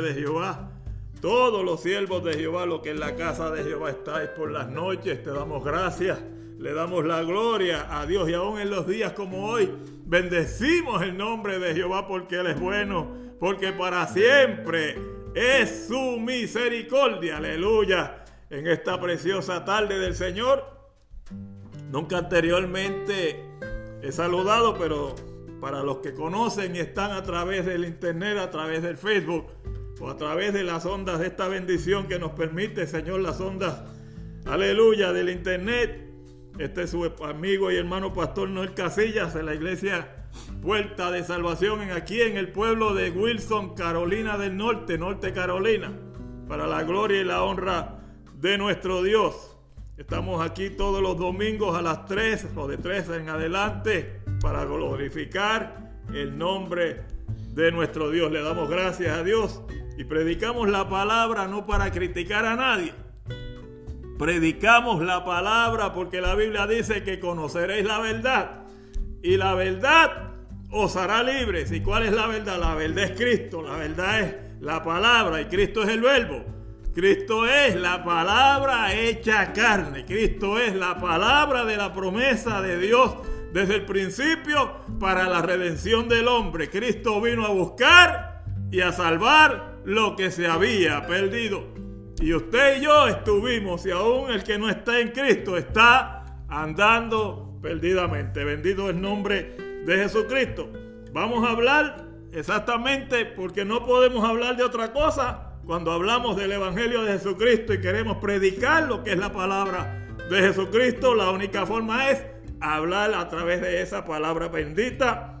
de Jehová. Todos los siervos de Jehová, lo que en la casa de Jehová estáis por las noches, te damos gracias, le damos la gloria a Dios y aún en los días como hoy, bendecimos el nombre de Jehová porque Él es bueno, porque para siempre es su misericordia, aleluya, en esta preciosa tarde del Señor. Nunca anteriormente he saludado, pero para los que conocen y están a través del internet, a través del Facebook o a través de las ondas de esta bendición que nos permite, Señor, las ondas, aleluya, del internet. Este es su amigo y hermano pastor Noel Casillas de la iglesia Puerta de Salvación en aquí en el pueblo de Wilson, Carolina del Norte, Norte Carolina, para la gloria y la honra de nuestro Dios. Estamos aquí todos los domingos a las 3 o de 3 en adelante para glorificar el nombre de nuestro Dios. Le damos gracias a Dios y predicamos la palabra no para criticar a nadie. Predicamos la palabra porque la Biblia dice que conoceréis la verdad y la verdad os hará libres. ¿Y cuál es la verdad? La verdad es Cristo, la verdad es la palabra y Cristo es el verbo. Cristo es la palabra hecha carne. Cristo es la palabra de la promesa de Dios desde el principio para la redención del hombre. Cristo vino a buscar y a salvar lo que se había perdido. Y usted y yo estuvimos, y aún el que no está en Cristo está andando perdidamente. Bendito el nombre de Jesucristo. Vamos a hablar exactamente porque no podemos hablar de otra cosa cuando hablamos del Evangelio de Jesucristo y queremos predicar lo que es la palabra de Jesucristo. La única forma es hablar a través de esa palabra bendita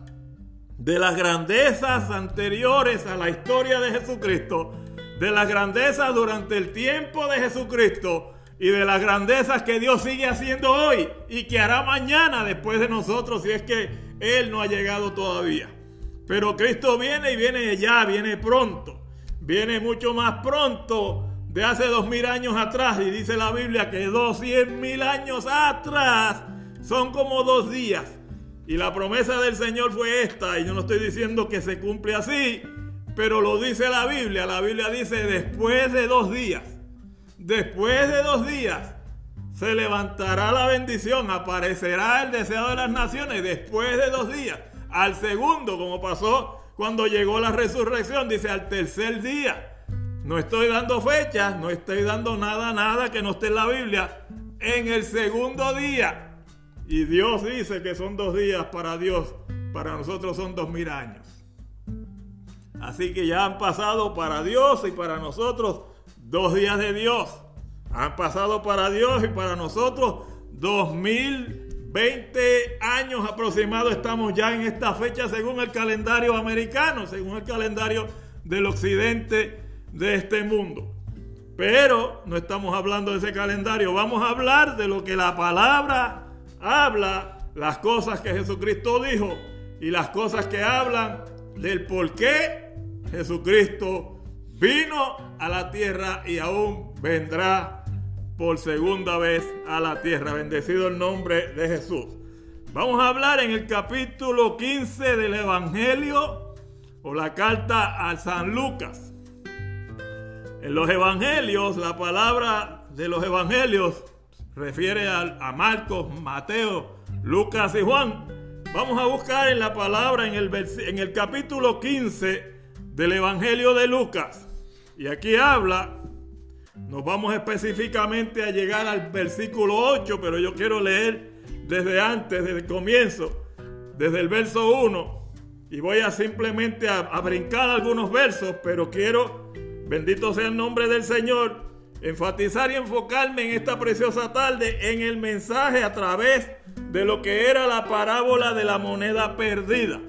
de las grandezas anteriores a la historia de Jesucristo, de las grandezas durante el tiempo de Jesucristo y de las grandezas que Dios sigue haciendo hoy y que hará mañana después de nosotros si es que Él no ha llegado todavía. Pero Cristo viene y viene ya, viene pronto, viene mucho más pronto de hace dos mil años atrás y dice la Biblia que dos cien mil años atrás son como dos días. Y la promesa del Señor fue esta, y yo no estoy diciendo que se cumple así, pero lo dice la Biblia. La Biblia dice, después de dos días, después de dos días, se levantará la bendición, aparecerá el deseo de las naciones, después de dos días. Al segundo, como pasó cuando llegó la resurrección, dice al tercer día. No estoy dando fechas, no estoy dando nada, nada que no esté en la Biblia. En el segundo día y Dios dice que son dos días para Dios, para nosotros son dos mil años. Así que ya han pasado para Dios y para nosotros dos días de Dios. Han pasado para Dios y para nosotros dos mil veinte años aproximados estamos ya en esta fecha según el calendario americano, según el calendario del occidente de este mundo. Pero no estamos hablando de ese calendario, vamos a hablar de lo que la palabra habla las cosas que Jesucristo dijo y las cosas que hablan del por qué Jesucristo vino a la tierra y aún vendrá por segunda vez a la tierra. Bendecido el nombre de Jesús. Vamos a hablar en el capítulo 15 del Evangelio o la carta a San Lucas. En los evangelios, la palabra de los evangelios refiere a, Marcos, Mateo, Lucas y Juan. Vamos a buscar en la palabra en el, en el capítulo 15 del Evangelio de Lucas. Y aquí habla, nos vamos específicamente a llegar al versículo 8, pero yo quiero leer desde antes, desde el comienzo, desde el verso 1. Y voy a simplemente a, a brincar algunos versos, pero quiero, bendito sea el nombre del Señor, enfatizar y enfocarme en esta preciosa tarde en el mensaje a través de lo que era la parábola de la moneda perdida.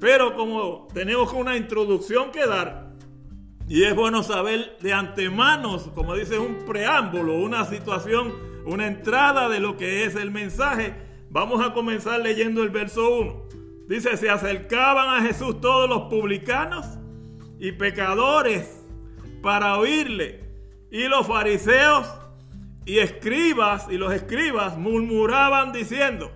Pero como tenemos una introducción que dar, y es bueno saber de antemano, como dice un preámbulo, una situación, una entrada de lo que es el mensaje, vamos a comenzar leyendo el verso 1. Dice, se acercaban a Jesús todos los publicanos y pecadores para oírle. Y los fariseos y escribas y los escribas murmuraban diciendo,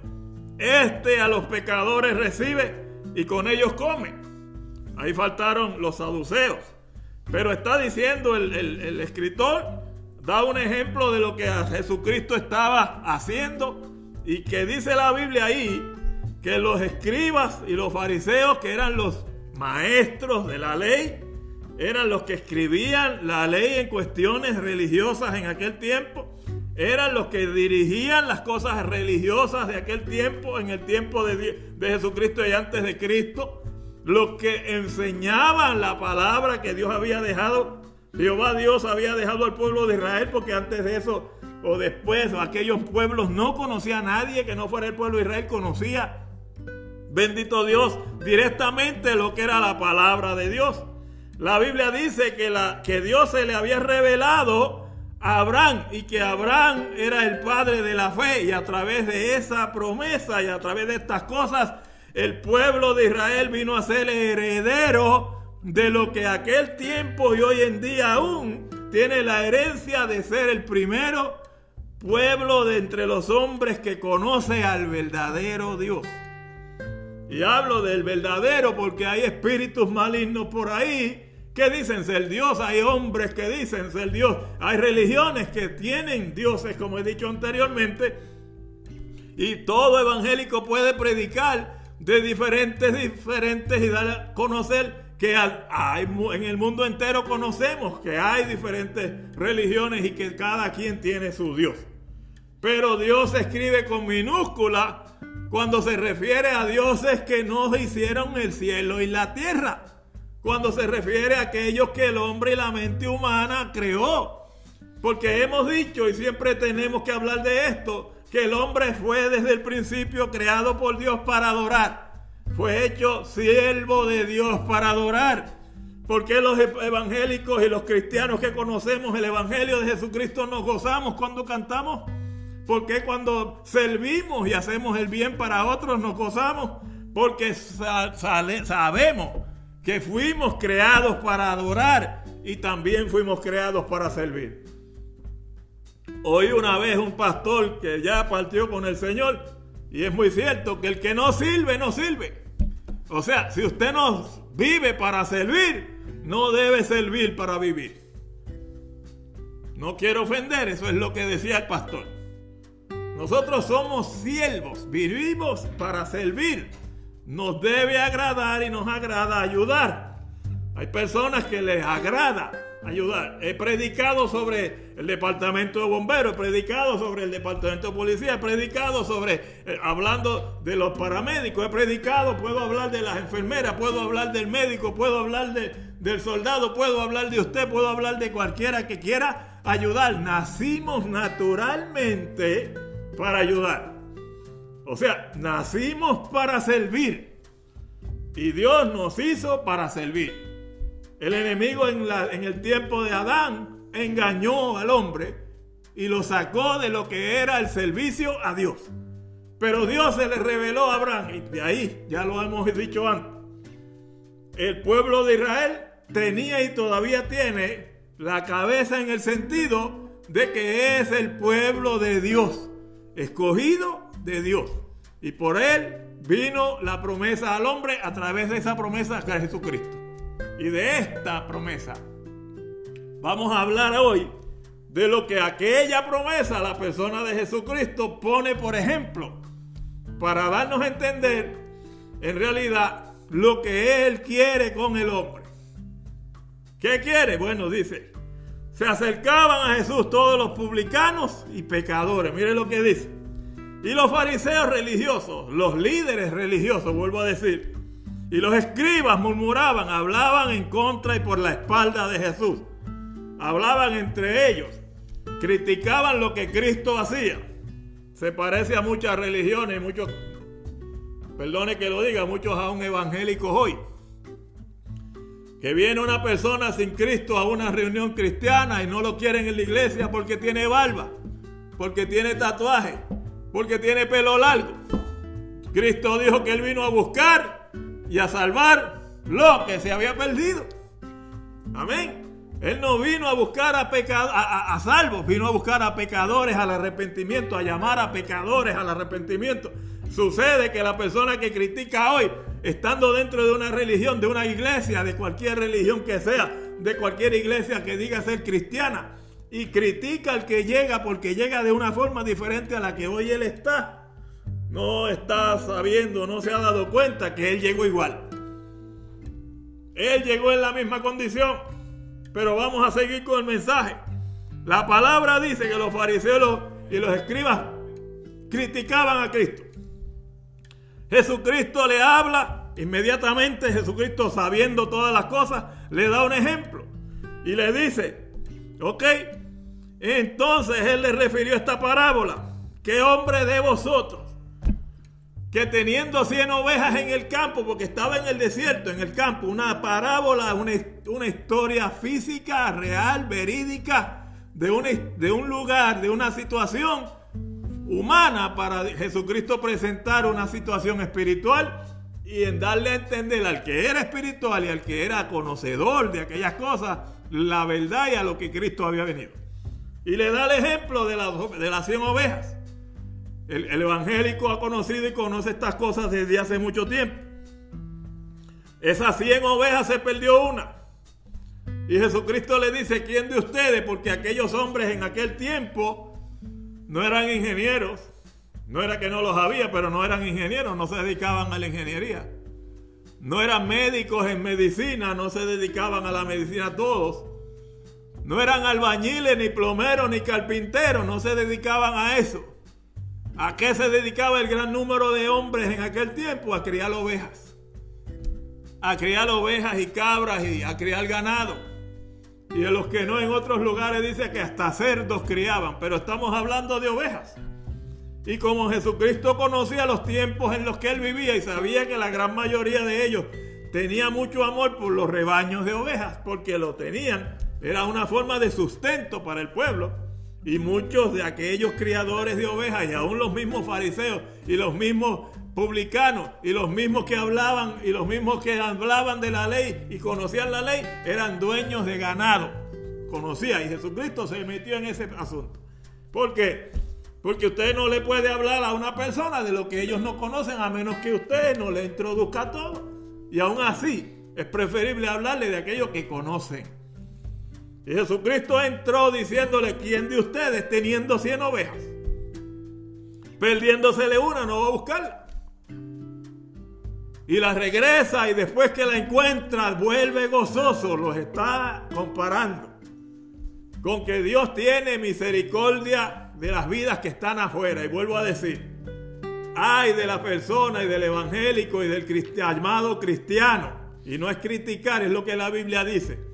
este a los pecadores recibe y con ellos come. Ahí faltaron los saduceos. Pero está diciendo el, el escritor, da un ejemplo de lo que Jesucristo estaba haciendo y que dice la Biblia ahí que los escribas y los fariseos, que eran los maestros de la ley, eran los que escribían la ley en cuestiones religiosas en aquel tiempo, eran los que dirigían las cosas religiosas de aquel tiempo, en el tiempo de, Jesucristo y antes de Cristo, los que enseñaban la palabra que Dios había dejado, Jehová Dios había dejado al pueblo de Israel, porque antes de eso o después aquellos pueblos no conocía a nadie que no fuera el pueblo de Israel, conocía bendito Dios, directamente lo que era la palabra de Dios. La Biblia dice que, la, que Dios se le había revelado a Abraham y que Abraham era el padre de la fe y a través de esa promesa y a través de estas cosas el pueblo de Israel vino a ser heredero de lo que aquel tiempo y hoy en día aún tiene la herencia de ser el primero pueblo de entre los hombres que conoce al verdadero Dios. Y hablo del verdadero porque hay espíritus malignos por ahí que dicen ser Dios. Hay hombres que dicen ser Dios. Hay religiones que tienen dioses, como he dicho anteriormente. Y todo evangélico puede predicar de diferentes, diferentes y dar a conocer que hay, en el mundo entero conocemos que hay diferentes religiones y que cada quien tiene su Dios. Pero Dios escribe con minúscula cuando se refiere a dioses que no hicieron el cielo y la tierra. Cuando se refiere a aquellos que el hombre y la mente humana creó. Porque hemos dicho y siempre tenemos que hablar de esto, que el hombre fue desde el principio creado por Dios para adorar. Fue hecho siervo de Dios para adorar. Porque los evangélicos y los cristianos que conocemos el Evangelio de Jesucristo nos gozamos cuando cantamos? Porque cuando servimos y hacemos el bien para otros nos gozamos. Porque sabemos que fuimos creados para adorar y también fuimos creados para servir. Oí una vez un pastor que ya partió con el Señor y es muy cierto que el que no sirve, no sirve. O sea, si usted no vive para servir, no debe servir para vivir. No quiero ofender, eso es lo que decía el pastor. Nosotros somos siervos, vivimos para servir. Nos debe agradar y nos agrada ayudar. Hay personas que les agrada ayudar. He predicado sobre el departamento de bomberos, he predicado sobre el departamento de policía, he predicado sobre, eh, hablando de los paramédicos, he predicado, puedo hablar de las enfermeras, puedo hablar del médico, puedo hablar de, del soldado, puedo hablar de usted, puedo hablar de cualquiera que quiera ayudar. Nacimos naturalmente para ayudar. O sea, nacimos para servir. Y Dios nos hizo para servir. El enemigo en, la, en el tiempo de Adán engañó al hombre y lo sacó de lo que era el servicio a Dios. Pero Dios se le reveló a Abraham y de ahí, ya lo hemos dicho antes, el pueblo de Israel tenía y todavía tiene la cabeza en el sentido de que es el pueblo de Dios escogido de Dios. Y por él vino la promesa al hombre a través de esa promesa que es Jesucristo. Y de esta promesa vamos a hablar hoy de lo que aquella promesa, la persona de Jesucristo, pone por ejemplo, para darnos a entender en realidad lo que Él quiere con el hombre. ¿Qué quiere? Bueno, dice, se acercaban a Jesús todos los publicanos y pecadores. Mire lo que dice. Y los fariseos religiosos, los líderes religiosos, vuelvo a decir, y los escribas murmuraban, hablaban en contra y por la espalda de Jesús. Hablaban entre ellos, criticaban lo que Cristo hacía. Se parece a muchas religiones, muchos, perdone que lo diga, muchos aún evangélicos hoy que viene una persona sin Cristo a una reunión cristiana y no lo quieren en la iglesia porque tiene barba, porque tiene tatuaje, porque tiene pelo largo. Cristo dijo que Él vino a buscar y a salvar lo que se había perdido. Amén. Él no vino a buscar a, a, a, salvos, vino a buscar a pecadores al arrepentimiento, a llamar a pecadores al arrepentimiento. Sucede que la persona que critica hoy estando dentro de una religión, de una iglesia, de cualquier religión que sea, de cualquier iglesia que diga ser cristiana y critica al que llega porque llega de una forma diferente a la que hoy él está. No está sabiendo, no se ha dado cuenta que él llegó igual. Él llegó en la misma condición. Pero vamos a seguir con el mensaje. La palabra dice que los fariseos y los escribas criticaban a Cristo. Jesucristo le habla, inmediatamente Jesucristo sabiendo todas las cosas, le da un ejemplo y le dice, ok, entonces él le refirió esta parábola, ¿qué hombre de vosotros? Que teniendo 100 ovejas en el campo, porque estaba en el desierto, en el campo, una parábola, una, historia física, real, verídica, de un, de un lugar, de una situación humana para Jesucristo presentar una situación espiritual y en darle a entender al que era espiritual y al que era conocedor de aquellas cosas, la verdad y a lo que Cristo había venido. Y le da el ejemplo de, de las 100 ovejas. El, el, evangélico ha conocido y conoce estas cosas desde hace mucho tiempo. Esas 100 ovejas se perdió una. Y Jesucristo le dice, ¿quién de ustedes? Porque aquellos hombres en aquel tiempo no eran ingenieros. No era que no los había, pero no eran ingenieros, no se dedicaban a la ingeniería. No eran médicos en medicina, no se dedicaban a la medicina todos. No eran albañiles, ni plomeros, ni carpinteros, no se dedicaban a eso. ¿A qué se dedicaba el gran número de hombres en aquel tiempo? A criar ovejas. A criar ovejas y cabras y a criar ganado. Y de los que no en otros lugares dice que hasta cerdos criaban, pero estamos hablando de ovejas. Y como Jesucristo conocía los tiempos en los que él vivía y sabía que la gran mayoría de ellos tenía mucho amor por los rebaños de ovejas, porque lo tenían, era una forma de sustento para el pueblo. Y muchos de aquellos criadores de ovejas y aún los mismos fariseos y los mismos publicanos y los mismos que hablaban y los mismos que hablaban de la ley y conocían la ley eran dueños de ganado. Conocía y Jesucristo se metió en ese asunto. ¿Por qué? Porque usted no le puede hablar a una persona de lo que ellos no conocen a menos que usted no le introduzca todo. Y aún así es preferible hablarle de aquello que conocen. Y Jesucristo entró diciéndole, ¿quién de ustedes teniendo 100 ovejas? Perdiéndosele una, no va a buscarla y la regresa y después que la encuentra vuelve gozoso. Los está comparando con que Dios tiene misericordia de las vidas que están afuera. Y vuelvo a decir, ay de la persona y del evangélico y del llamado cristiano. Y no es criticar, es lo que la Biblia dice.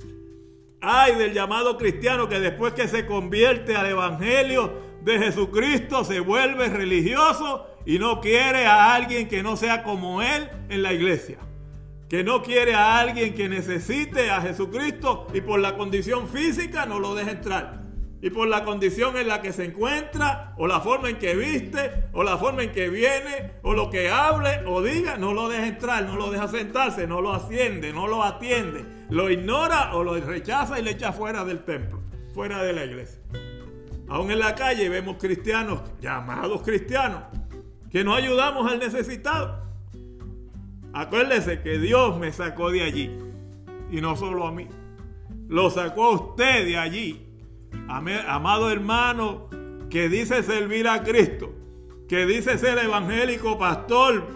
Ay del llamado cristiano que después que se convierte al evangelio de Jesucristo se vuelve religioso y no quiere a alguien que no sea como él en la iglesia. Que no quiere a alguien que necesite a Jesucristo y por la condición física no lo deja entrar. Y por la condición en la que se encuentra, o la forma en que viste, o la forma en que viene, o lo que hable o diga, no lo deja entrar, no lo deja sentarse, no lo asciende, no lo atiende. Lo ignora o lo rechaza y le echa fuera del templo, fuera de la iglesia. Aún en la calle vemos cristianos, llamados cristianos, que no ayudamos al necesitado. Acuérdese que Dios me sacó de allí y no solo a mí. Lo sacó a usted de allí. Amado hermano que dice servir a Cristo, que dice ser evangélico pastor,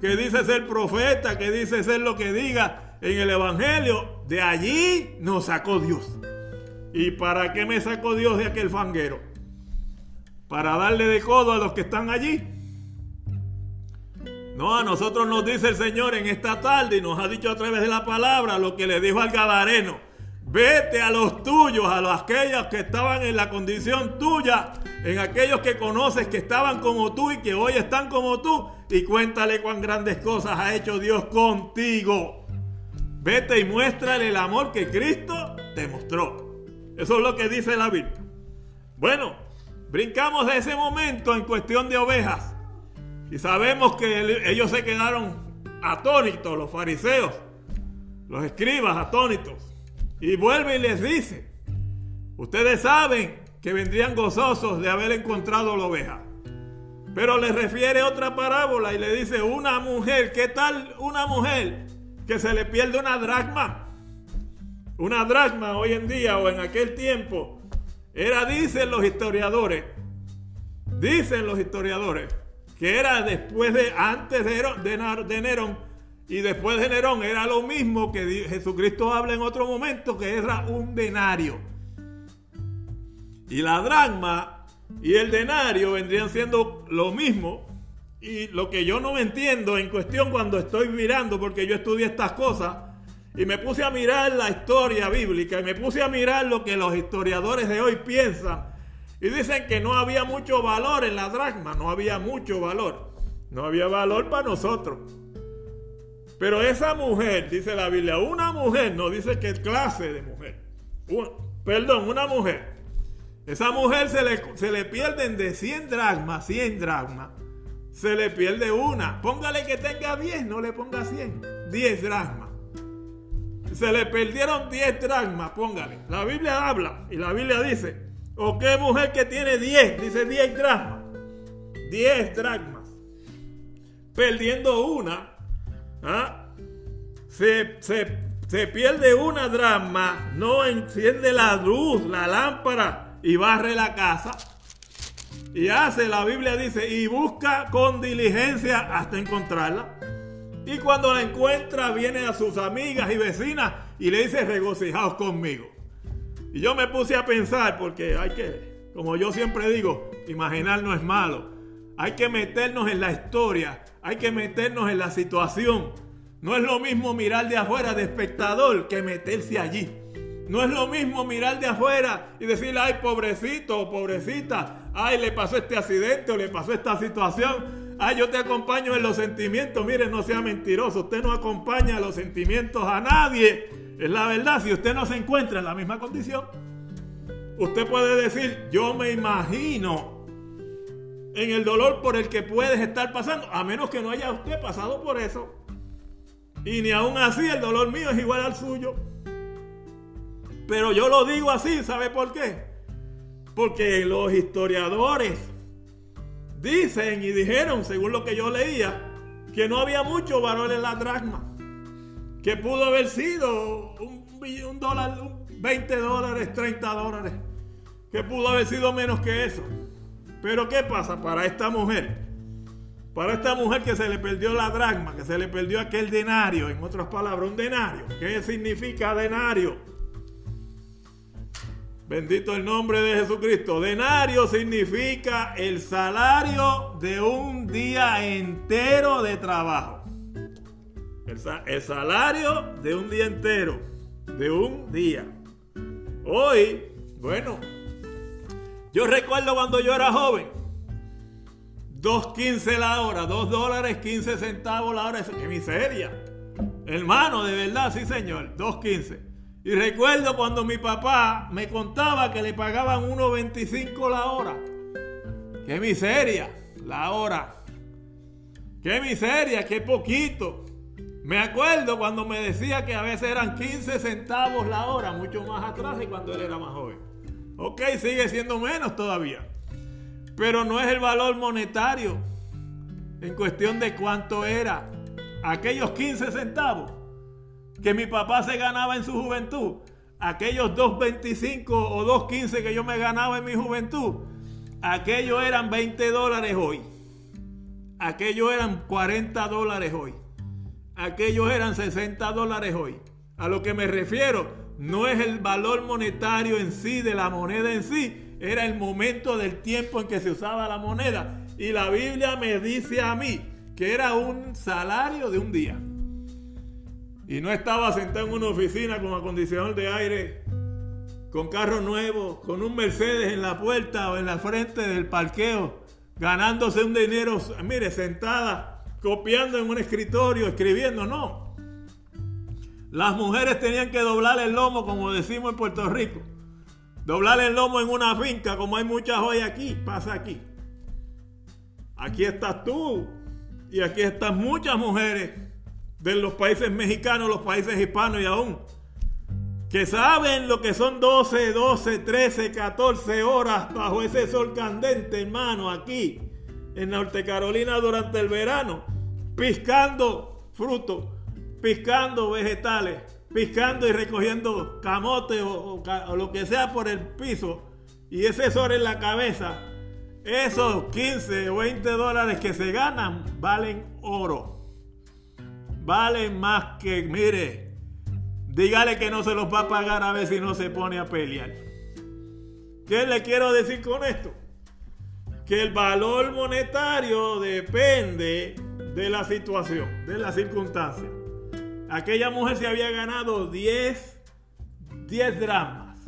que dice ser profeta, que dice ser lo que diga en el evangelio, de allí nos sacó Dios. ¿Y para qué me sacó Dios de aquel fanguero? Para darle de codo a los que están allí. No, a nosotros nos dice el Señor en esta tarde y nos ha dicho a través de la palabra lo que le dijo al Gadareno. Vete a los tuyos, a los aquellos que estaban en la condición tuya, en aquellos que conoces que estaban como tú y que hoy están como tú, y cuéntale cuán grandes cosas ha hecho Dios contigo. Vete y muéstrale el amor que Cristo te mostró. Eso es lo que dice la Biblia. Bueno, brincamos de ese momento en cuestión de ovejas y sabemos que ellos se quedaron atónitos, los fariseos, los escribas atónitos. Y vuelve y les dice, ustedes saben que vendrían gozosos de haber encontrado la oveja. Pero le refiere otra parábola y le dice, una mujer, ¿qué tal una mujer que se le pierde una dracma? una dracma hoy en día o en aquel tiempo, era, dicen los historiadores, dicen los historiadores, que era después de, antes de, Nerón y después de Nerón, era lo mismo que Jesucristo habla en otro momento, que era un denario. Y la dracma y el denario vendrían siendo lo mismo. Y lo que yo no entiendo en cuestión cuando estoy mirando, porque yo estudié estas cosas, y me puse a mirar la historia bíblica y me puse a mirar lo que los historiadores de hoy piensan. Y dicen que no había mucho valor en la dracma, no había mucho valor. No había valor para nosotros. Pero esa mujer, dice la Biblia, una mujer, no dice qué clase de mujer. perdón, una mujer. Esa mujer se le, se le pierden de 100 dracmas, 100 dracmas. Se le pierde una. Póngale que tenga 10, no le ponga 100. 10 dracmas se le perdieron 10 dracmas, póngale. La Biblia habla y la Biblia dice, ¿o qué mujer que tiene 10? Dice 10 dracmas. 10 dracmas. Perdiendo una, ¿ah? se, se pierde una dracma, no enciende la luz, la lámpara y barre la casa. Y hace, la Biblia dice, y busca con diligencia hasta encontrarla. Y cuando la encuentra, viene a sus amigas y vecinas y le dice, regocijaos conmigo. Y yo me puse a pensar, porque hay que, como yo siempre digo, imaginar no es malo. Hay que meternos en la historia, hay que meternos en la situación. No es lo mismo mirar de afuera de espectador que meterse allí. No es lo mismo mirar de afuera y decirle, ay, pobrecito pobrecita, ay, le pasó este accidente o le pasó esta situación Ah, yo te acompaño en los sentimientos. Mire, no sea mentiroso. Usted no acompaña los sentimientos a nadie. Es la verdad. Si usted no se encuentra en la misma condición, usted puede decir, yo me imagino en el dolor por el que puedes estar pasando, a menos que no haya usted pasado por eso. Y ni aún así el dolor mío es igual al suyo. Pero yo lo digo así, ¿sabe por qué? Porque los historiadores Dicen y dijeron, según lo que yo leía, que no había mucho valor en la dracma. Que pudo haber sido un, dólar, 20 dólares, 30 dólares. Que pudo haber sido menos que eso. Pero ¿qué pasa para esta mujer? Para esta mujer que se le perdió la dracma, que se le perdió aquel denario, en otras palabras, un denario. ¿Qué significa denario? Bendito el nombre de Jesucristo. Denario significa el salario de un día entero de trabajo. El, salario de un día entero. De un día. Hoy, bueno, yo recuerdo cuando yo era joven. 2.15 la hora, 2 dólares 15 centavos la hora. ¡Qué miseria! Hermano, de verdad, sí señor, 2.15. Y recuerdo cuando mi papá me contaba que le pagaban 1.25 la hora. ¡Qué miseria! La hora. ¡Qué miseria! ¡Qué poquito! Me acuerdo cuando me decía que a veces eran 15 centavos la hora, mucho más atrás de cuando él era más joven. Ok, sigue siendo menos todavía. Pero no es el valor monetario en cuestión de cuánto era. Aquellos 15 centavos que mi papá se ganaba en su juventud, aquellos 2.25 o 2.15 que yo me ganaba en mi juventud, aquellos eran 20 dólares hoy. Aquellos eran 40 dólares hoy. Aquellos eran 60 dólares hoy. A lo que me refiero no es el valor monetario en sí de la moneda en sí, era el momento del tiempo en que se usaba la moneda. Y la Biblia me dice a mí que era un salario de un día y no estaba sentado en una oficina con acondicionador de aire, con carro nuevo, con un Mercedes en la puerta o en la frente del parqueo, ganándose un dinero, mire, sentada, copiando en un escritorio, escribiendo, no. Las mujeres tenían que doblar el lomo, como decimos en Puerto Rico. Doblar el lomo en una finca, como hay muchas hoy aquí, pasa aquí. Aquí estás tú y aquí están muchas mujeres de los países mexicanos, los países hispanos y aún, que saben lo que son 12, 12, 13, 14 horas bajo ese sol candente, hermano, aquí en Norte Carolina durante el verano, piscando frutos, piscando vegetales, piscando y recogiendo camote o, lo que sea por el piso y ese sol en la cabeza, esos 15 o 20 dólares que se ganan valen oro. Valen más que, mire, dígale que no se los va a pagar a ver si no se pone a pelear. ¿Qué le quiero decir con esto? Que el valor monetario depende de la situación, de la circunstancia. Aquella mujer se había ganado 10, 10 dramas,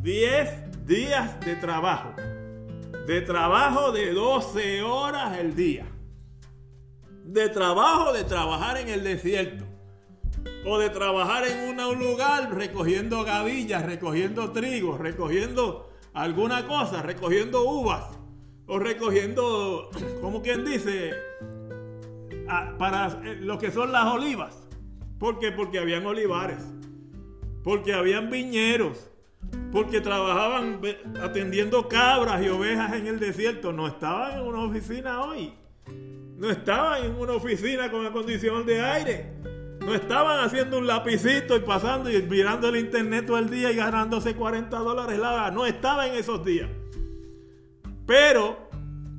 10 días de trabajo, de trabajo de 12 horas el día, de trabajo de trabajar en el desierto, o de trabajar en un lugar recogiendo gavillas, recogiendo trigo, recogiendo alguna cosa, recogiendo uvas, o recogiendo, como quien dice, para eh, lo que son las olivas. ¿Por qué? Porque habían olivares, porque habían viñeros, porque trabajaban atendiendo cabras y ovejas en el desierto. No estaban en una oficina hoy. No estaban en una oficina con acondicionado de aire. No estaban haciendo un lapicito y pasando y mirando el internet todo el día y ganándose 40 dólares la hora. No estaba en esos días. Pero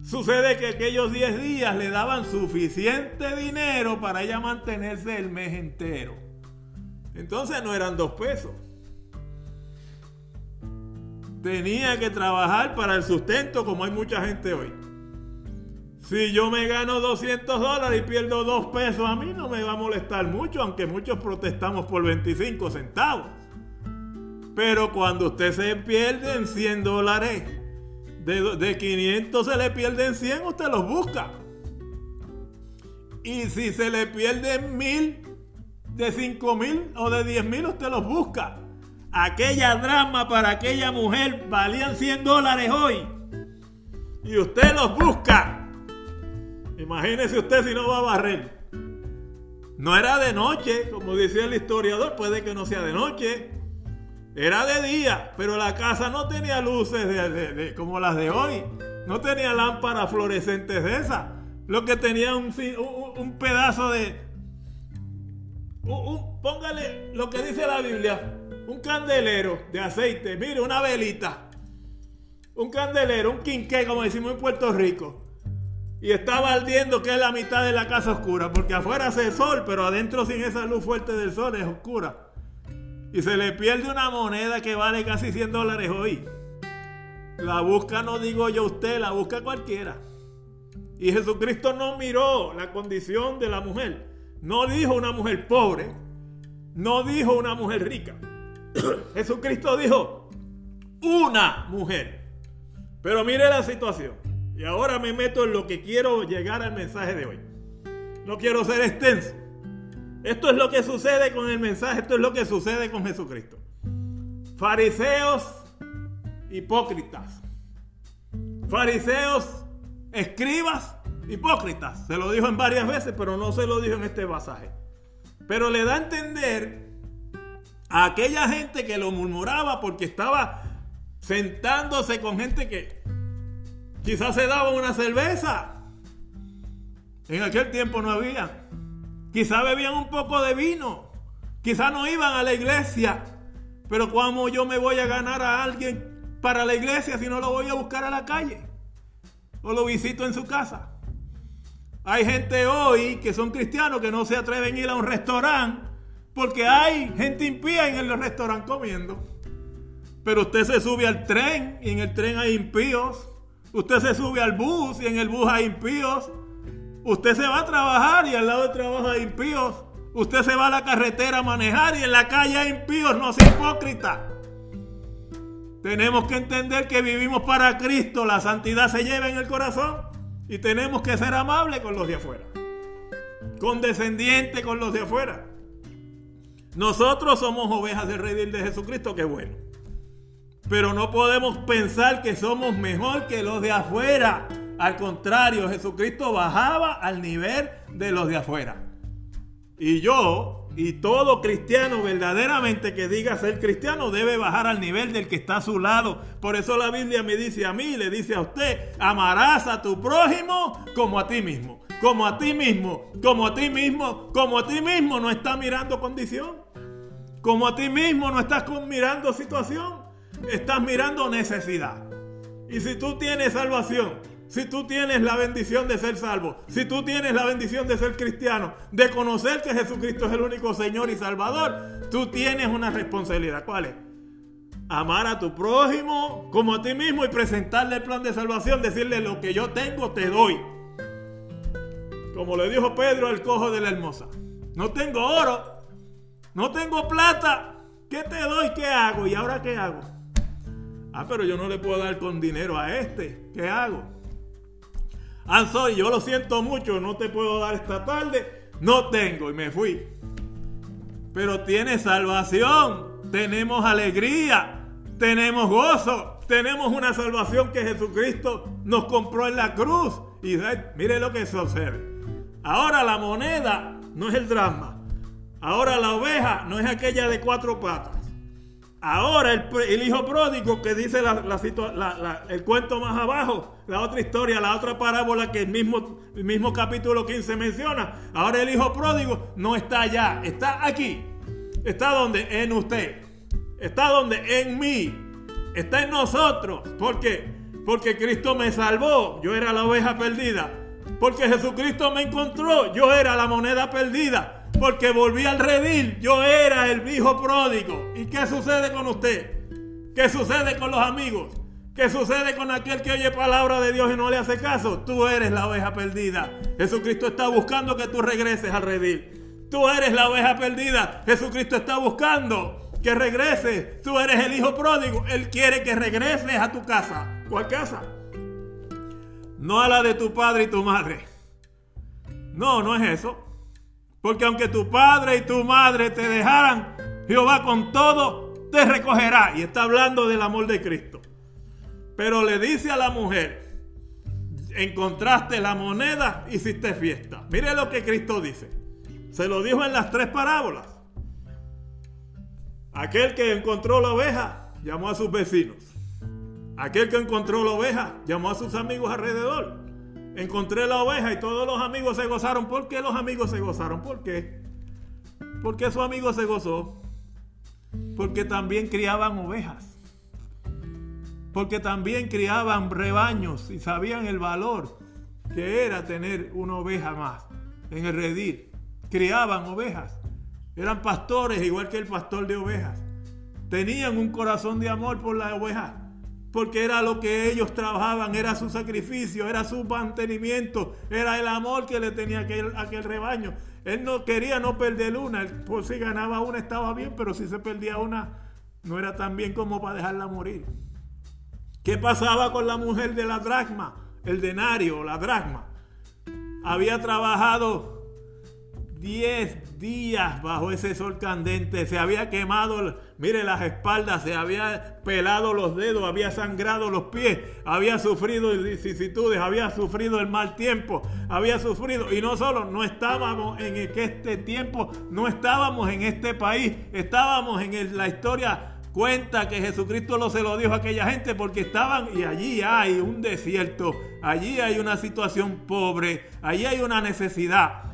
Sucede que aquellos 10 días le daban suficiente dinero para ella mantenerse el mes entero. Entonces no eran dos pesos. Tenía que trabajar para el sustento como hay mucha gente hoy. Si yo me gano 200 dólares y pierdo 2 pesos, a mí no me va a molestar mucho, aunque muchos protestamos por 25 centavos. Pero cuando usted se pierde en 100 dólares, de, 500 se le pierden 100, usted los busca. Y si se le pierden 1000, de 5000 o de 10000, usted los busca. Aquella drama para aquella mujer valían 100 dólares hoy. Y usted los busca. Imagínese usted si no va a barrer. No era de noche, como decía el historiador, puede que no sea de noche. Era de día, pero la casa no tenía luces como las de hoy. No tenía lámparas fluorescentes de esas. Lo que tenía un, un, pedazo de... póngale lo que dice la Biblia. Un candelero de aceite. Mire, una velita. Un candelero, un quinqué, como decimos en Puerto Rico. Y estaba ardiendo que es la mitad de la casa oscura. Porque afuera hace sol, pero adentro sin esa luz fuerte del sol es oscura y se le pierde una moneda que vale casi 100 dólares hoy. La busca, no digo yo usted, la busca cualquiera. Y Jesucristo no miró la condición de la mujer. No dijo una mujer pobre. No dijo una mujer rica. Jesucristo dijo una mujer. Pero mire la situación. Y ahora me meto en lo que quiero llegar al mensaje de hoy. No quiero ser extenso. Esto es lo que sucede con el mensaje, esto es lo que sucede con Jesucristo. Fariseos hipócritas. Fariseos, escribas, hipócritas. Se lo dijo en varias veces, pero no se lo dijo en este pasaje. Pero le da a entender a aquella gente que lo murmuraba porque estaba sentándose con gente que quizás se daba una cerveza. En aquel tiempo no había. Quizá bebían un poco de vino. Quizá no iban a la iglesia. Pero ¿cómo yo me voy a ganar a alguien para la iglesia si no lo voy a buscar a la calle? O lo visito en su casa. Hay gente hoy que son cristianos que no se atreven a ir a un restaurante porque hay gente impía en el restaurante comiendo. Pero usted se sube al tren y en el tren hay impíos. Usted se sube al bus y en el bus hay impíos. Usted se va a trabajar y al lado de trabajo hay impíos. Usted se va a la carretera a manejar y en la calle hay impíos. No sea hipócrita. Tenemos que entender que vivimos para Cristo. La santidad se lleva en el corazón. Y tenemos que ser amables con los de afuera. Condescendiente con los de afuera. Nosotros somos ovejas del Rey de Jesucristo, qué bueno. Pero no podemos pensar que somos mejor que los de afuera. Al contrario, Jesucristo bajaba al nivel de los de afuera. Y yo, y todo cristiano verdaderamente que diga ser cristiano, debe bajar al nivel del que está a su lado. Por eso la Biblia me dice a mí, le dice a usted, amarás a tu prójimo como a ti mismo. como a ti mismo, como a ti mismo, como a ti mismo no estás mirando condición. Como a ti mismo no estás mirando situación, estás mirando necesidad. Y si tú tienes salvación, si tú tienes la bendición de ser salvo, si tú tienes la bendición de ser cristiano, de conocer que Jesucristo es el único Señor y Salvador, tú tienes una responsabilidad. ¿Cuál es? Amar a tu prójimo como a ti mismo y presentarle el plan de salvación, decirle lo que yo tengo te doy. Como le dijo Pedro al cojo de la hermosa. No tengo oro, no tengo plata. ¿Qué te doy? ¿Qué hago? ¿Y ahora qué hago? Ah, pero yo no le puedo dar con dinero a este. ¿Qué hago? Ah, soy, yo lo siento mucho, no te puedo dar esta tarde. No tengo y me fui. Pero tiene salvación, tenemos alegría, tenemos gozo, tenemos una salvación que Jesucristo nos compró en la cruz. Y mire lo que sucede. Ahora la moneda no es el drama. Ahora la oveja no es aquella de cuatro patas. Ahora el, hijo pródigo que dice el cuento más abajo, la otra historia, la otra parábola que el mismo, el mismo capítulo 15 menciona. Ahora el hijo pródigo no está allá, está aquí. ¿Está donde? En usted. ¿Está donde? En mí. Está en nosotros. ¿Por qué? Porque Cristo me salvó. Yo era la oveja perdida. Porque Jesucristo me encontró. Yo era la moneda perdida porque volví al redil. Yo era el hijo pródigo. ¿Y qué sucede con usted? ¿Qué sucede con los amigos? ¿Qué sucede con aquel que oye palabra de Dios y no le hace caso? Tú eres la oveja perdida. Jesucristo está buscando que tú regreses al redil. Tú eres la oveja perdida. Jesucristo está buscando que regreses. Tú eres el hijo pródigo. Él quiere que regreses a tu casa. ¿Cuál casa? No a la de tu padre y tu madre. No, no es eso. Porque aunque tu padre y tu madre te dejaran, Jehová con todo te recogerá. Y está hablando del amor de Cristo. Pero le dice a la mujer, encontraste la moneda, hiciste fiesta. Mire lo que Cristo dice. Se lo dijo en las tres parábolas. Aquel que encontró la oveja llamó a sus vecinos. Aquel que encontró la oveja llamó a sus amigos alrededor. Encontré la oveja y todos los amigos se gozaron. ¿Por qué los amigos se gozaron? ¿Por qué? ¿Por qué su amigo se gozó? Porque también criaban ovejas. Porque también criaban rebaños y sabían el valor que era tener una oveja más en el redil. Criaban ovejas. Eran pastores igual que el pastor de ovejas. Tenían un corazón de amor por la oveja porque era lo que ellos trabajaban, era su sacrificio, era su mantenimiento, era el amor que le tenía aquel, aquel rebaño. Él no quería no perder una, por si ganaba una estaba bien, pero si se perdía una, no era tan bien como para dejarla morir. ¿Qué pasaba con la mujer de la dracma? El denario, la dracma. Había trabajado 10 días bajo ese sol candente. Se había quemado, mire las espaldas, se había pelado los dedos, había sangrado los pies, había sufrido vicisitudes, había sufrido el mal tiempo, había sufrido. Y no solo, no estábamos en este tiempo, no estábamos en este país, estábamos en la historia cuenta que Jesucristo lo se lo dijo a aquella gente porque estaban y allí hay un desierto, allí hay una situación pobre, allí hay una necesidad.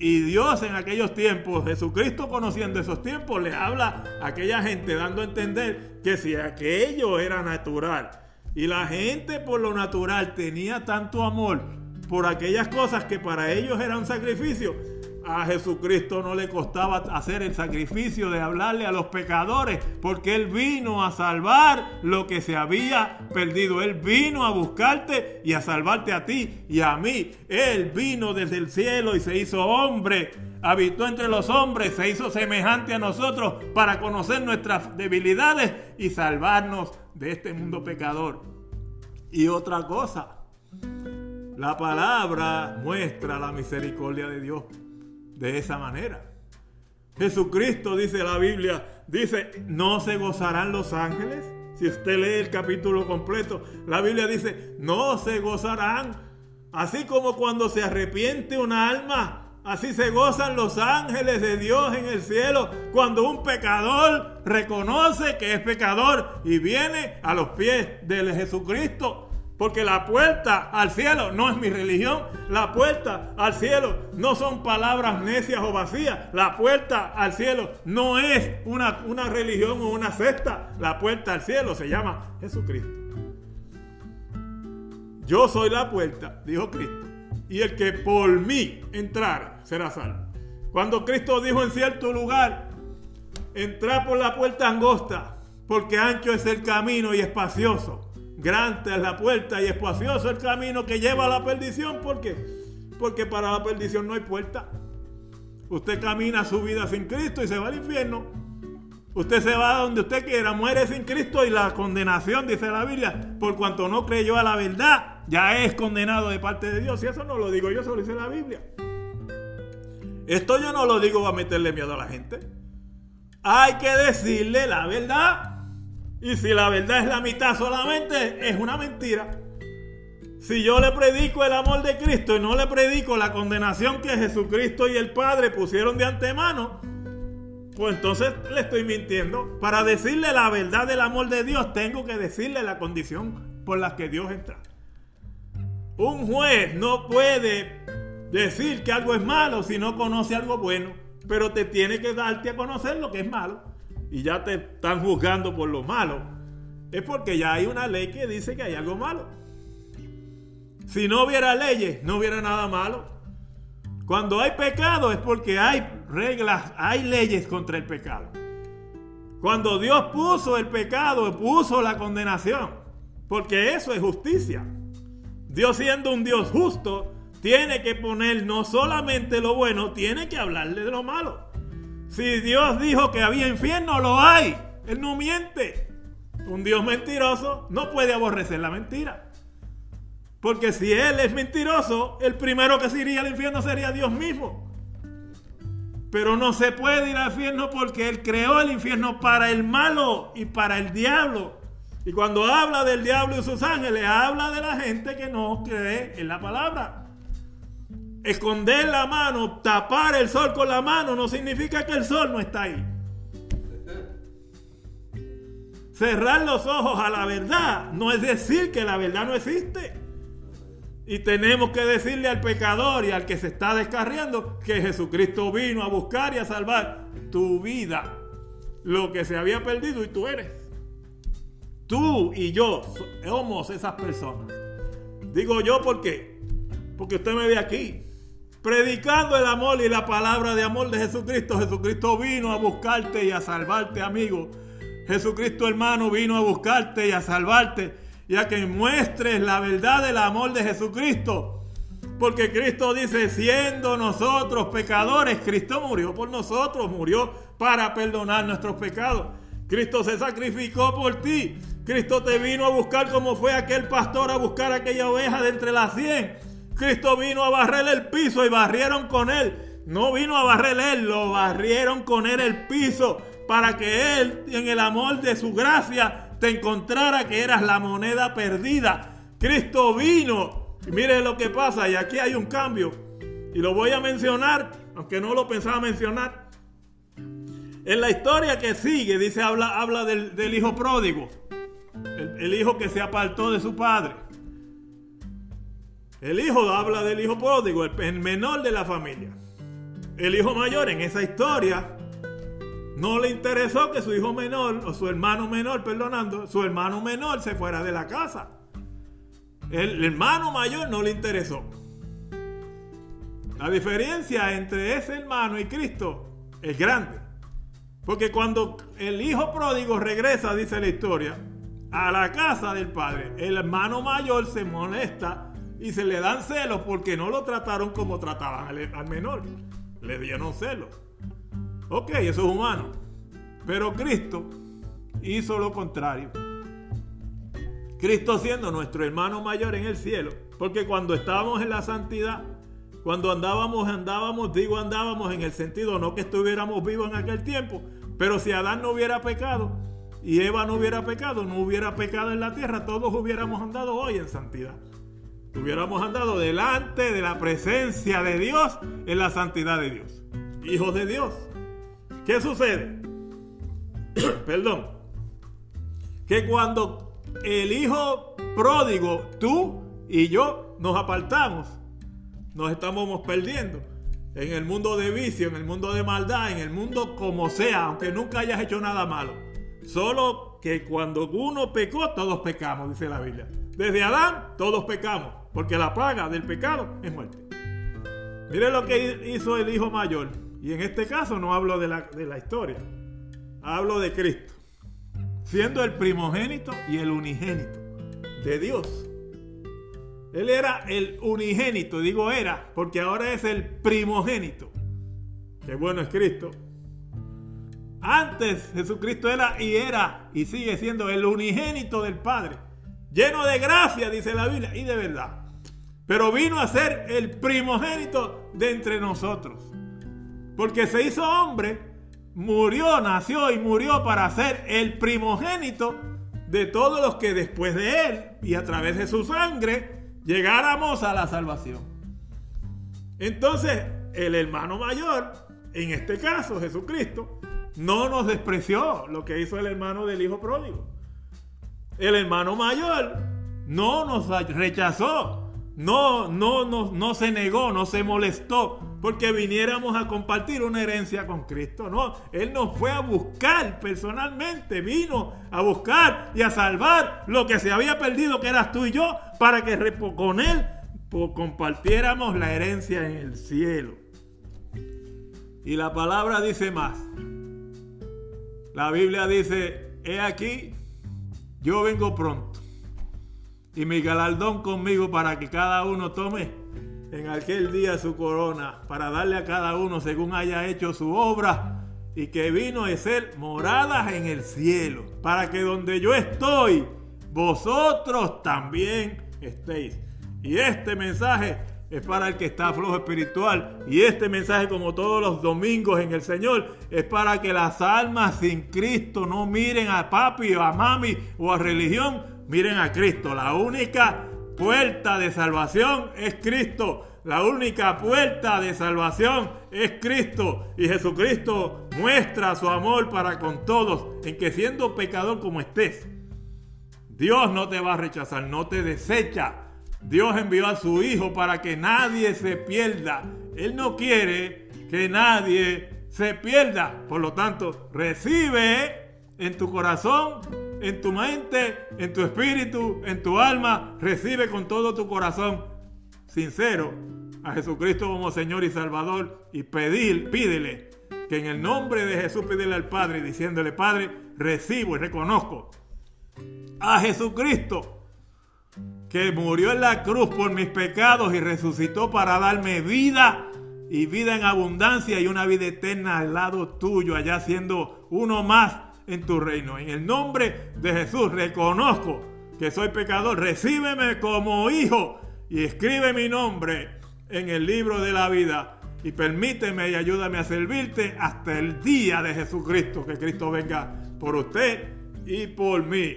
Y Dios en aquellos tiempos, Jesucristo conociendo esos tiempos, le habla a aquella gente dando a entender que si aquello era natural. Y la gente por lo natural tenía tanto amor por aquellas cosas que para ellos era un sacrificio, a Jesucristo no le costaba hacer el sacrificio de hablarle a los pecadores, porque Él vino a salvar lo que se había perdido. Él vino a buscarte y a salvarte a ti y a mí. Él vino desde el cielo y se hizo hombre, habitó entre los hombres, se hizo semejante a nosotros para conocer nuestras debilidades y salvarnos de este mundo pecador. Y otra cosa, la palabra muestra la misericordia de Dios de esa manera. Jesucristo, dice la Biblia, dice, ¿no se gozarán los ángeles? Si usted lee el capítulo completo, la Biblia dice, no se gozarán. Así como cuando se arrepiente una alma, así se gozan los ángeles de Dios en el cielo. Cuando un pecador reconoce que es pecador y viene a los pies de Jesucristo Porque la puerta al cielo no es mi religión. La puerta al cielo no son palabras necias o vacías. La puerta al cielo no es una, una religión o una secta. La puerta al cielo se llama Jesucristo. Yo soy la puerta, dijo Cristo. Y el que por mí entrara será salvo. Cuando Cristo dijo en cierto lugar, entra por la puerta angosta, porque ancho es el camino y espacioso Grande es la puerta y espacioso el camino que lleva a la perdición. ¿Por qué? Porque para la perdición no hay puerta. Usted camina su vida sin Cristo y se va al infierno. Usted se va donde usted quiera, muere sin Cristo y la condenación, dice la Biblia, por cuanto no creyó a la verdad, ya es condenado de parte de Dios. Y eso no lo digo yo, eso lo dice la Biblia. Esto yo no lo digo para meterle miedo a la gente. Hay que decirle la verdad. Y si la verdad es la mitad solamente, es una mentira. Si yo le predico el amor de Cristo y no le predico la condenación que Jesucristo y el Padre pusieron de antemano, pues entonces le estoy mintiendo. Para decirle la verdad del amor de Dios, tengo que decirle la condición por la que Dios entra. Un juez no puede decir que algo es malo si no conoce algo bueno, pero te tiene que darte a conocer lo que es malo y ya te están juzgando por lo malo, es porque ya hay una ley que dice que hay algo malo. Si no hubiera leyes, no hubiera nada malo. Cuando hay pecado es porque hay reglas, hay leyes contra el pecado. Cuando Dios puso el pecado, puso la condenación, porque eso es justicia. Dios siendo un Dios justo, tiene que poner no solamente lo bueno, tiene que hablarle de lo malo. Si Dios dijo que había infierno, lo hay. Él no miente. Un Dios mentiroso no puede aborrecer la mentira. Porque si Él es mentiroso, el primero que se iría al infierno sería Dios mismo. Pero no se puede ir al infierno porque Él creó el infierno para el malo y para el diablo. Y cuando habla del diablo y sus ángeles, habla de la gente que no cree en la palabra. Esconder la mano, tapar el sol con la mano, no significa que el sol no está ahí. Cerrar los ojos a la verdad no es decir que la verdad no existe. Y tenemos que decirle al pecador y al que se está descarriando que Jesucristo vino a buscar y a salvar tu vida. Lo que se había perdido y tú eres. Tú y yo somos esas personas. Digo yo porque, porque usted me ve aquí predicando el amor y la palabra de amor de Jesucristo. Jesucristo vino a buscarte y a salvarte, amigo. Jesucristo hermano vino a buscarte y a salvarte y a que muestres la verdad del amor de Jesucristo. Porque Cristo dice, siendo nosotros pecadores, Cristo murió por nosotros, murió para perdonar nuestros pecados. Cristo se sacrificó por ti. Cristo te vino a buscar como fue aquel pastor a buscar aquella oveja de entre las cien. Cristo vino a barrer el piso y barrieron con él. No vino a barrer él, lo barrieron con él el piso para que él, en el amor de su gracia, te encontrara que eras la moneda perdida. Cristo vino. Y mire lo que pasa, y aquí hay un cambio. Y lo voy a mencionar, aunque no lo pensaba mencionar. En la historia que sigue, dice, habla, habla del, hijo pródigo. el hijo que se apartó de su padre. El hijo habla del hijo pródigo, el menor de la familia. El hijo mayor en esa historia no le interesó que su hijo menor, o su hermano menor, perdonando, su hermano menor se fuera de la casa. El hermano mayor no le interesó. La diferencia entre ese hermano y Cristo es grande. Porque cuando el hijo pródigo regresa, dice la historia, a la casa del padre, el hermano mayor se molesta y se le dan celos porque no lo trataron como trataban al, menor. Le dieron celos. Ok, eso es humano. Pero Cristo hizo lo contrario. Cristo siendo nuestro hermano mayor en el cielo. Porque cuando estábamos en la santidad, cuando andábamos, andábamos, digo andábamos en el sentido no que estuviéramos vivos en aquel tiempo, pero si Adán no hubiera pecado y Eva no hubiera pecado, no hubiera pecado en la tierra, todos hubiéramos andado hoy en santidad hubiéramos andado delante de la presencia de Dios en la santidad de Dios. Hijos de Dios. ¿Qué sucede? Perdón. Que cuando el hijo pródigo, tú y yo, nos apartamos. Nos estamos perdiendo. En el mundo de vicio, en el mundo de maldad, en el mundo como sea, aunque nunca hayas hecho nada malo. Solo que cuando uno pecó, todos pecamos, dice la Biblia. Desde Adán, todos pecamos, porque la paga del pecado es muerte. Mire lo que hizo el hijo mayor. Y en este caso no hablo de la, de la historia, hablo de Cristo. Siendo el primogénito y el unigénito de Dios. Él era el unigénito, digo era, porque ahora es el primogénito. Qué bueno es Cristo. Antes Jesucristo era y era y sigue siendo el unigénito del Padre. Lleno de gracia, dice la Biblia, y de verdad. Pero vino a ser el primogénito de entre nosotros. Porque se hizo hombre, murió, nació y murió para ser el primogénito de todos los que después de él y a través de su sangre llegáramos a la salvación. Entonces, el hermano mayor, en este caso Jesucristo, no nos despreció lo que hizo el hermano del hijo pródigo. El hermano mayor no nos rechazó no, no, no, no se negó, no se molestó porque viniéramos a compartir una herencia con Cristo. No, Él nos fue a buscar personalmente, vino a buscar y a salvar lo que se había perdido, que eras tú y yo, para que con Él compartiéramos la herencia en el cielo. Y la palabra dice más. La Biblia dice, he aquí, yo vengo pronto y mi galardón conmigo para que cada uno tome en aquel día su corona, para darle a cada uno según haya hecho su obra, y que vino a ser moradas en el cielo, para que donde yo estoy, vosotros también estéis. Y este mensaje es para el que está flojo espiritual. Y este mensaje, como todos los domingos en el Señor, es para que las almas sin Cristo no miren a papi o a mami o a religión, Miren a Cristo, la única puerta de salvación es Cristo. La única puerta de salvación es Cristo. Y Jesucristo muestra su amor para con todos, en que siendo pecador como estés, Dios no te va a rechazar, no te desecha. Dios envió a su Hijo para que nadie se pierda. Él no quiere que nadie se pierda. Por lo tanto, recibe en tu corazón en tu mente, en tu espíritu, en tu alma. Recibe con todo tu corazón sincero a Jesucristo como Señor y Salvador y pedir, pídele que en el nombre de Jesús pídele al Padre diciéndole, Padre, recibo y reconozco a Jesucristo que murió en la cruz por mis pecados y resucitó para darme vida y vida en abundancia y una vida eterna al lado tuyo, allá siendo uno más en tu reino. En el nombre de Jesús reconozco que soy pecador. Recíbeme como hijo y escribe mi nombre en el libro de la vida. Y permíteme y ayúdame a servirte hasta el día de Jesucristo. Que Cristo venga por usted y por mí.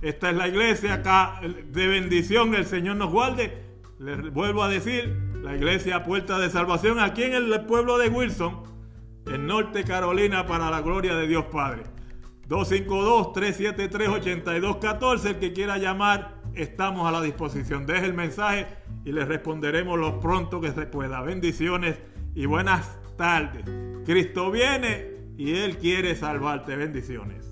Esta es la iglesia acá de bendición. El Señor nos guarde. Les vuelvo a decir, la iglesia Puerta de Salvación aquí en el pueblo de Wilson, en Norte Carolina, para la gloria de Dios Padre. 252-373-8214. El que quiera llamar, estamos a la disposición. Deje el mensaje y le responderemos lo pronto que se pueda. Bendiciones y buenas tardes. Cristo viene y Él quiere salvarte. Bendiciones.